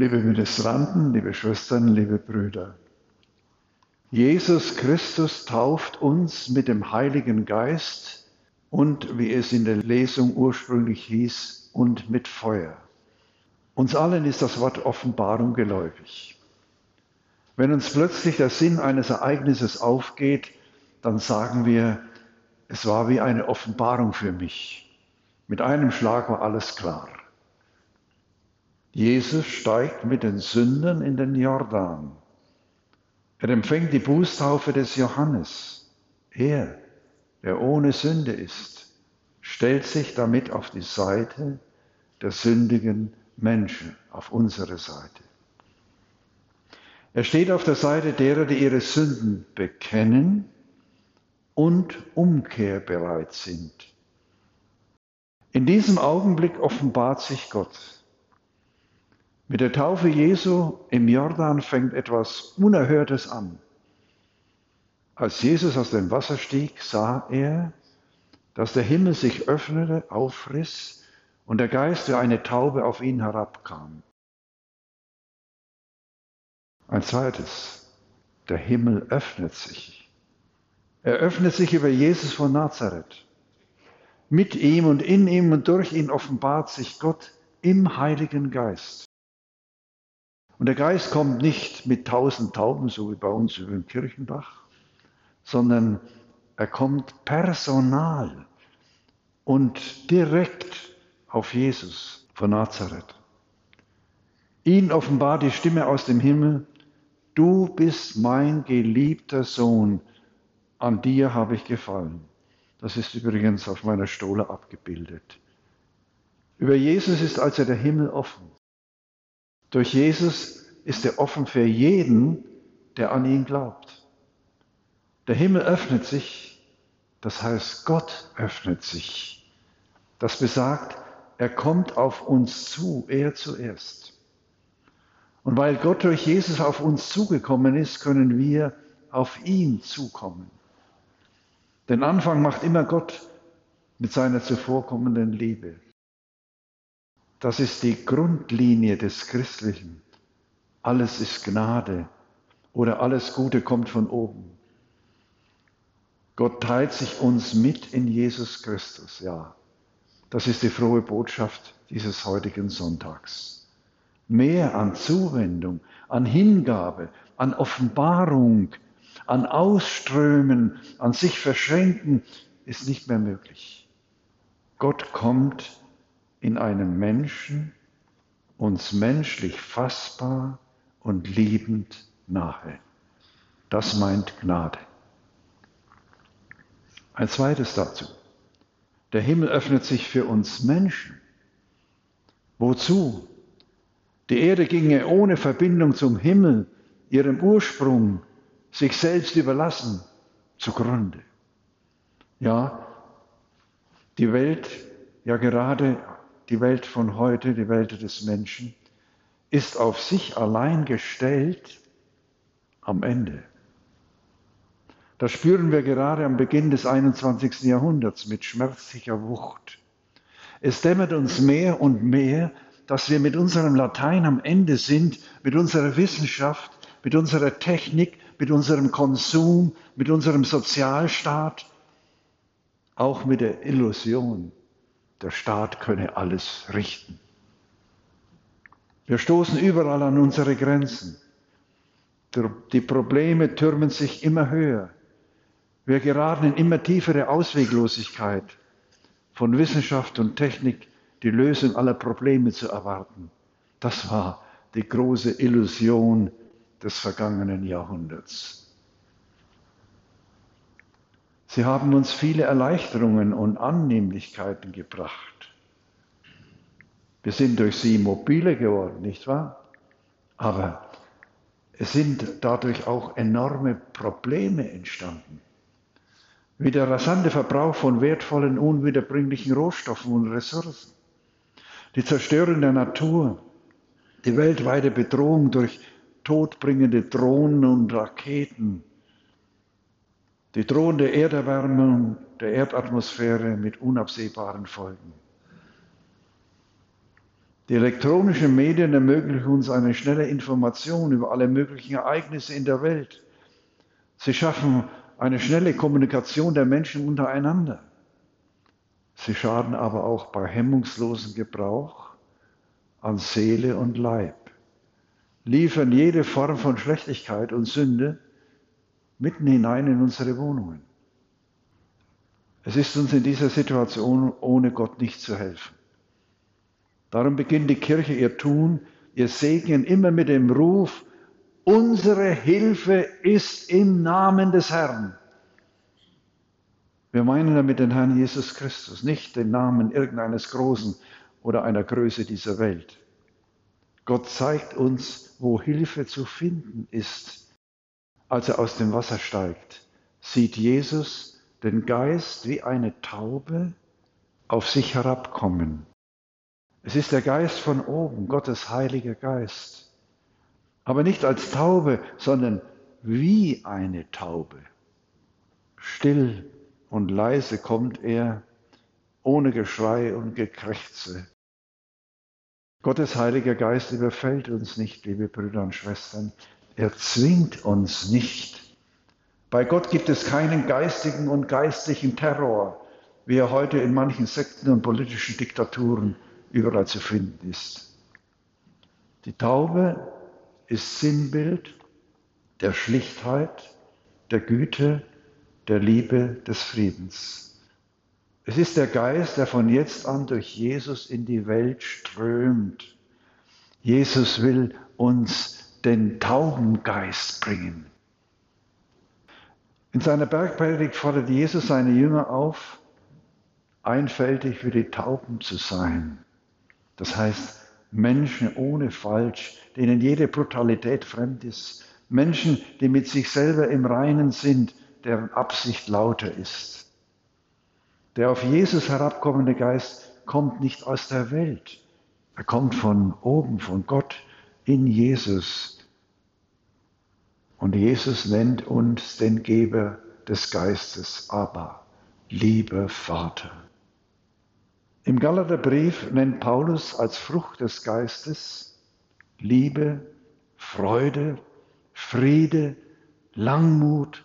Liebe Ministranten, liebe Schwestern, liebe Brüder, Jesus Christus tauft uns mit dem Heiligen Geist und, wie es in der Lesung ursprünglich hieß, und mit Feuer. Uns allen ist das Wort Offenbarung geläufig. Wenn uns plötzlich der Sinn eines Ereignisses aufgeht, dann sagen wir, es war wie eine Offenbarung für mich. Mit einem Schlag war alles klar. Jesus steigt mit den Sündern in den Jordan. Er empfängt die Bußtaufe des Johannes. Er, der ohne Sünde ist, stellt sich damit auf die Seite der sündigen Menschen, auf unsere Seite. Er steht auf der Seite derer, die ihre Sünden bekennen und umkehrbereit sind. In diesem Augenblick offenbart sich Gott. Mit der Taufe Jesu im Jordan fängt etwas Unerhörtes an. Als Jesus aus dem Wasser stieg, sah er, dass der Himmel sich öffnete, aufriss und der Geist wie eine Taube auf ihn herabkam. Ein zweites, der Himmel öffnet sich. Er öffnet sich über Jesus von Nazareth. Mit ihm und in ihm und durch ihn offenbart sich Gott im Heiligen Geist. Und der Geist kommt nicht mit tausend Tauben, so wie bei uns über den Kirchenbach, sondern er kommt personal und direkt auf Jesus von Nazareth. Ihn offenbart die Stimme aus dem Himmel, du bist mein geliebter Sohn, an dir habe ich gefallen. Das ist übrigens auf meiner Stole abgebildet. Über Jesus ist also der Himmel offen. Durch Jesus ist er offen für jeden, der an ihn glaubt. Der Himmel öffnet sich, das heißt Gott öffnet sich. Das besagt, er kommt auf uns zu, er zuerst. Und weil Gott durch Jesus auf uns zugekommen ist, können wir auf ihn zukommen. Den Anfang macht immer Gott mit seiner zuvorkommenden Liebe. Das ist die Grundlinie des Christlichen. Alles ist Gnade oder alles Gute kommt von oben. Gott teilt sich uns mit in Jesus Christus, ja. Das ist die frohe Botschaft dieses heutigen Sonntags. Mehr an Zuwendung, an Hingabe, an Offenbarung, an Ausströmen, an sich verschränken, ist nicht mehr möglich. Gott kommt in einem Menschen, uns menschlich fassbar und liebend nahe. Das meint Gnade. Ein zweites dazu. Der Himmel öffnet sich für uns Menschen. Wozu? Die Erde ginge ohne Verbindung zum Himmel, ihrem Ursprung, sich selbst überlassen, zugrunde. Ja, die Welt, ja gerade die Welt von heute, die Welt des Menschen, ist auf sich allein gestellt am Ende. Das spüren wir gerade am Beginn des 21. Jahrhunderts mit schmerzlicher Wucht. Es dämmert uns mehr und mehr, dass wir mit unserem Latein am Ende sind, mit unserer Wissenschaft, mit unserer Technik, mit unserem Konsum, mit unserem Sozialstaat, auch mit der Illusion, der Staat könne alles richten. Wir stoßen überall an unsere Grenzen. Die Probleme türmen sich immer höher. Wir geraten in immer tiefere Ausweglosigkeit, von Wissenschaft und Technik die Lösung aller Probleme zu erwarten. Das war die große Illusion des vergangenen Jahrhunderts. Sie haben uns viele Erleichterungen und Annehmlichkeiten gebracht. Wir sind durch sie mobiler geworden, nicht wahr? Aber es sind dadurch auch enorme Probleme entstanden. Wie der rasante Verbrauch von wertvollen, unwiederbringlichen Rohstoffen und Ressourcen, die Zerstörung der Natur, die weltweite Bedrohung durch todbringende Drohnen und Raketen, die drohende Erderwärmung der Erdatmosphäre mit unabsehbaren Folgen. Die elektronischen Medien ermöglichen uns eine schnelle Information über alle möglichen Ereignisse in der Welt. Sie schaffen eine schnelle Kommunikation der Menschen untereinander. Sie schaden aber auch bei hemmungslosen Gebrauch an Seele und Leib, liefern jede Form von Schlechtigkeit und Sünde mitten hinein in unsere Wohnungen. Es ist uns in dieser Situation ohne Gott nicht zu helfen. Darum beginnt die Kirche ihr Tun, ihr Segen immer mit dem Ruf, unsere Hilfe ist im Namen des Herrn. Wir meinen damit den Herrn Jesus Christus, nicht den Namen irgendeines Großen oder einer Größe dieser Welt. Gott zeigt uns, wo Hilfe zu finden ist. Als er aus dem Wasser steigt, sieht Jesus den Geist wie eine Taube auf sich herabkommen. Es ist der Geist von oben, Gottes heiliger Geist. Aber nicht als Taube, sondern wie eine Taube. Still und leise kommt er, ohne Geschrei und Gekrächze. Gottes heiliger Geist überfällt uns nicht, liebe Brüder und Schwestern. Er zwingt uns nicht. Bei Gott gibt es keinen geistigen und geistlichen Terror, wie er heute in manchen Sekten und politischen Diktaturen überall zu finden ist. Die Taube ist Sinnbild der Schlichtheit, der Güte, der Liebe, des Friedens. Es ist der Geist, der von jetzt an durch Jesus in die Welt strömt. Jesus will uns den Taubengeist bringen. In seiner Bergpredigt fordert Jesus seine Jünger auf, einfältig wie die Tauben zu sein. Das heißt, Menschen ohne Falsch, denen jede Brutalität fremd ist. Menschen, die mit sich selber im Reinen sind, deren Absicht lauter ist. Der auf Jesus herabkommende Geist kommt nicht aus der Welt. Er kommt von oben, von Gott in Jesus. Und Jesus nennt uns den Geber des Geistes, aber lieber Vater. Im Galaterbrief nennt Paulus als Frucht des Geistes Liebe, Freude, Friede, Langmut,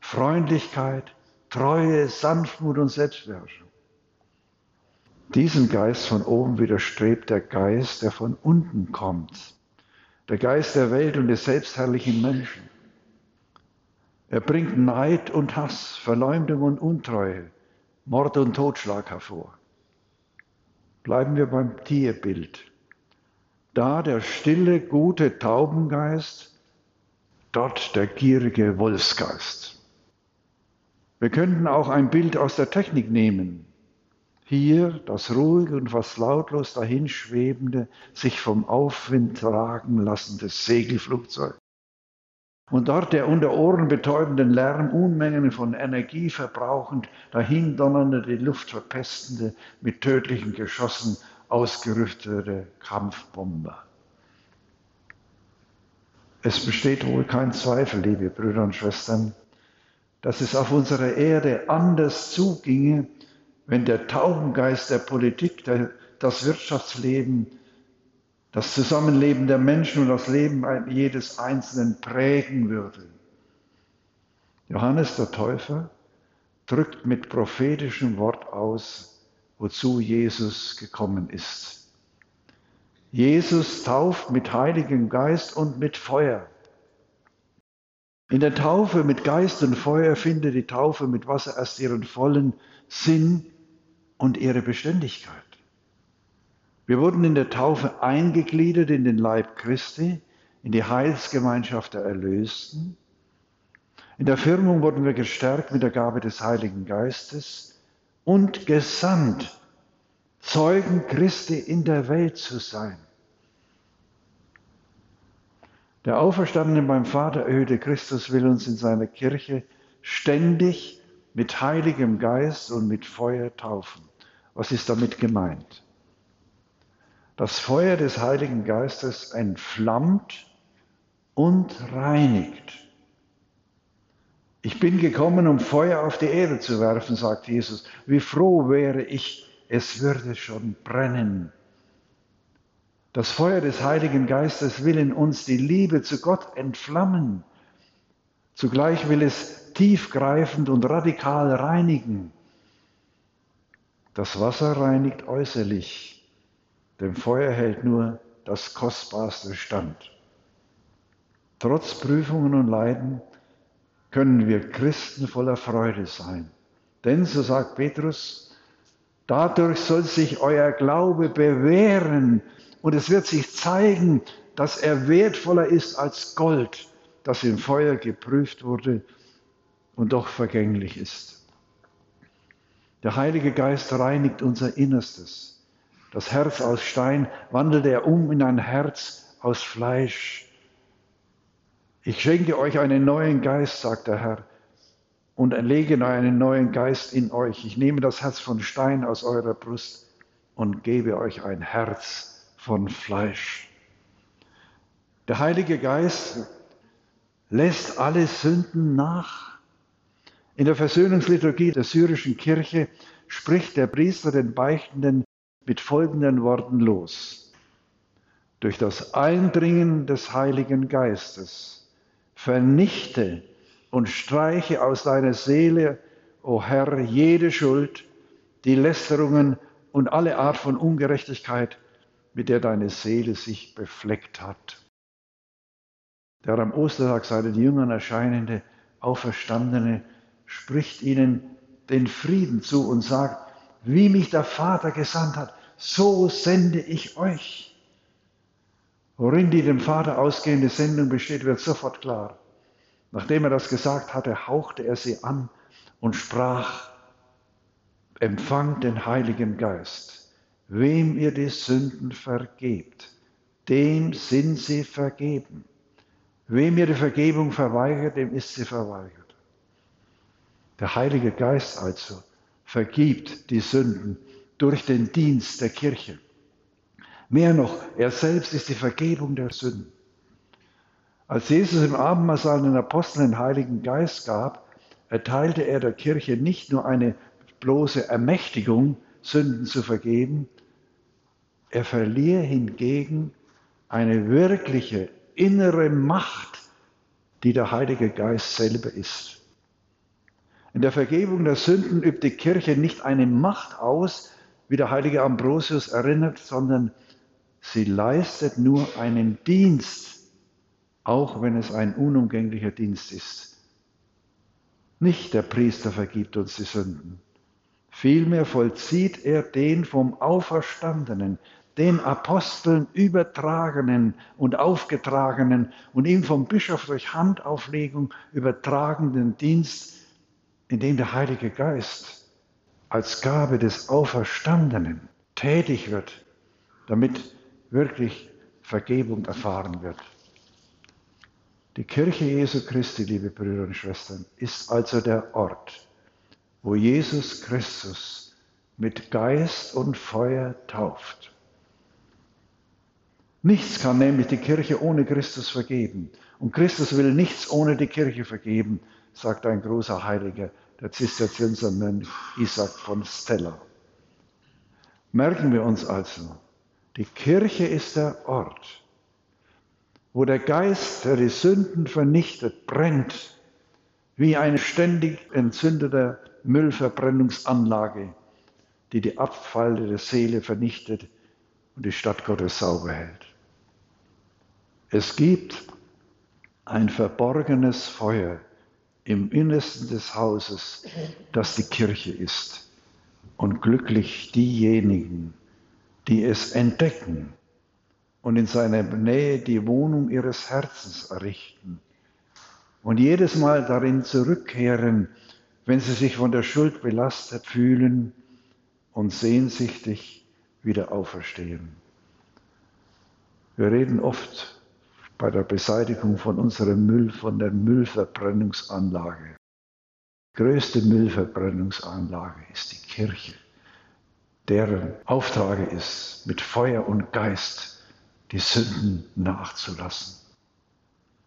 Freundlichkeit, Treue, Sanftmut und Selbstbeherrschung. Diesem Geist von oben widerstrebt der Geist, der von unten kommt, der Geist der Welt und des selbstherrlichen Menschen. Er bringt Neid und Hass, Verleumdung und Untreue, Mord und Totschlag hervor. Bleiben wir beim Tierbild. Da der stille, gute Taubengeist, dort der gierige Wolfsgeist. Wir könnten auch ein Bild aus der Technik nehmen. Hier das ruhige und fast lautlos dahinschwebende, sich vom Aufwind tragen lassende Segelflugzeug. Und dort der unter Ohren betäubenden Lärm, Unmengen von Energie verbrauchend, dahindonnernde, die Luft verpestende, mit tödlichen Geschossen ausgerüstete Kampfbomber. Es besteht wohl kein Zweifel, liebe Brüder und Schwestern, dass es auf unserer Erde anders zuginge, wenn der Taubengeist der Politik, der, das Wirtschaftsleben, das Zusammenleben der Menschen und das Leben jedes Einzelnen prägen würde. Johannes der Täufer drückt mit prophetischem Wort aus, wozu Jesus gekommen ist. Jesus tauft mit Heiligem Geist und mit Feuer. In der Taufe mit Geist und Feuer findet die Taufe mit Wasser erst ihren vollen Sinn und ihre Beständigkeit. Wir wurden in der Taufe eingegliedert in den Leib Christi, in die Heilsgemeinschaft der Erlösten. In der Firmung wurden wir gestärkt mit der Gabe des Heiligen Geistes und gesandt, Zeugen Christi in der Welt zu sein. Der Auferstandene beim Vater erhöhte Christus will uns in seiner Kirche ständig mit Heiligem Geist und mit Feuer taufen. Was ist damit gemeint? Das Feuer des Heiligen Geistes entflammt und reinigt. Ich bin gekommen, um Feuer auf die Erde zu werfen, sagt Jesus. Wie froh wäre ich, es würde schon brennen. Das Feuer des Heiligen Geistes will in uns die Liebe zu Gott entflammen. Zugleich will es tiefgreifend und radikal reinigen. Das Wasser reinigt äußerlich, dem Feuer hält nur das Kostbarste stand. Trotz Prüfungen und Leiden können wir Christen voller Freude sein. Denn, so sagt Petrus, dadurch soll sich euer Glaube bewähren und es wird sich zeigen, dass er wertvoller ist als Gold, das im Feuer geprüft wurde und doch vergänglich ist. Der Heilige Geist reinigt unser Innerstes. Das Herz aus Stein wandelt er um in ein Herz aus Fleisch. Ich schenke euch einen neuen Geist, sagt der Herr, und lege einen neuen Geist in euch. Ich nehme das Herz von Stein aus eurer Brust und gebe euch ein Herz von Fleisch. Der Heilige Geist lässt alle Sünden nach. In der Versöhnungsliturgie der syrischen Kirche spricht der Priester den Beichtenden mit folgenden Worten los. Durch das Eindringen des Heiligen Geistes vernichte und streiche aus deiner Seele, o Herr, jede Schuld, die Lästerungen und alle Art von Ungerechtigkeit, mit der deine Seele sich befleckt hat. Der am Ostertag seinen Jüngern erscheinende, auferstandene spricht ihnen den Frieden zu und sagt, wie mich der Vater gesandt hat, so sende ich euch. Worin die dem Vater ausgehende Sendung besteht, wird sofort klar. Nachdem er das gesagt hatte, hauchte er sie an und sprach, empfangt den Heiligen Geist. Wem ihr die Sünden vergebt, dem sind sie vergeben. Wem ihr die Vergebung verweigert, dem ist sie verweigert. Der Heilige Geist also vergibt die Sünden durch den Dienst der Kirche. Mehr noch, er selbst ist die Vergebung der Sünden. Als Jesus im Abendmahl den Aposteln den Heiligen Geist gab, erteilte er der Kirche nicht nur eine bloße Ermächtigung, Sünden zu vergeben, er verlieh hingegen eine wirkliche innere Macht, die der Heilige Geist selber ist. In der Vergebung der Sünden übt die Kirche nicht eine Macht aus, wie der heilige Ambrosius erinnert, sondern sie leistet nur einen Dienst, auch wenn es ein unumgänglicher Dienst ist. Nicht der Priester vergibt uns die Sünden. Vielmehr vollzieht er den vom Auferstandenen, den Aposteln übertragenen und aufgetragenen und ihm vom Bischof durch Handauflegung übertragenen Dienst indem der Heilige Geist als Gabe des Auferstandenen tätig wird, damit wirklich Vergebung erfahren wird. Die Kirche Jesu Christi, liebe Brüder und Schwestern, ist also der Ort, wo Jesus Christus mit Geist und Feuer tauft. Nichts kann nämlich die Kirche ohne Christus vergeben. Und Christus will nichts ohne die Kirche vergeben, sagt ein großer Heiliger der Zisterziensermönch Isaac von Stella. Merken wir uns also, die Kirche ist der Ort, wo der Geist, der die Sünden vernichtet, brennt, wie eine ständig entzündete Müllverbrennungsanlage, die die Abfall der Seele vernichtet und die Stadt Gottes sauber hält. Es gibt ein verborgenes Feuer, im Innersten des Hauses, das die Kirche ist. Und glücklich diejenigen, die es entdecken und in seiner Nähe die Wohnung ihres Herzens errichten und jedes Mal darin zurückkehren, wenn sie sich von der Schuld belastet fühlen und sehnsüchtig wieder auferstehen. Wir reden oft bei der Beseitigung von unserem Müll, von der Müllverbrennungsanlage. Die größte Müllverbrennungsanlage ist die Kirche, deren Auftrag ist, mit Feuer und Geist die Sünden nachzulassen.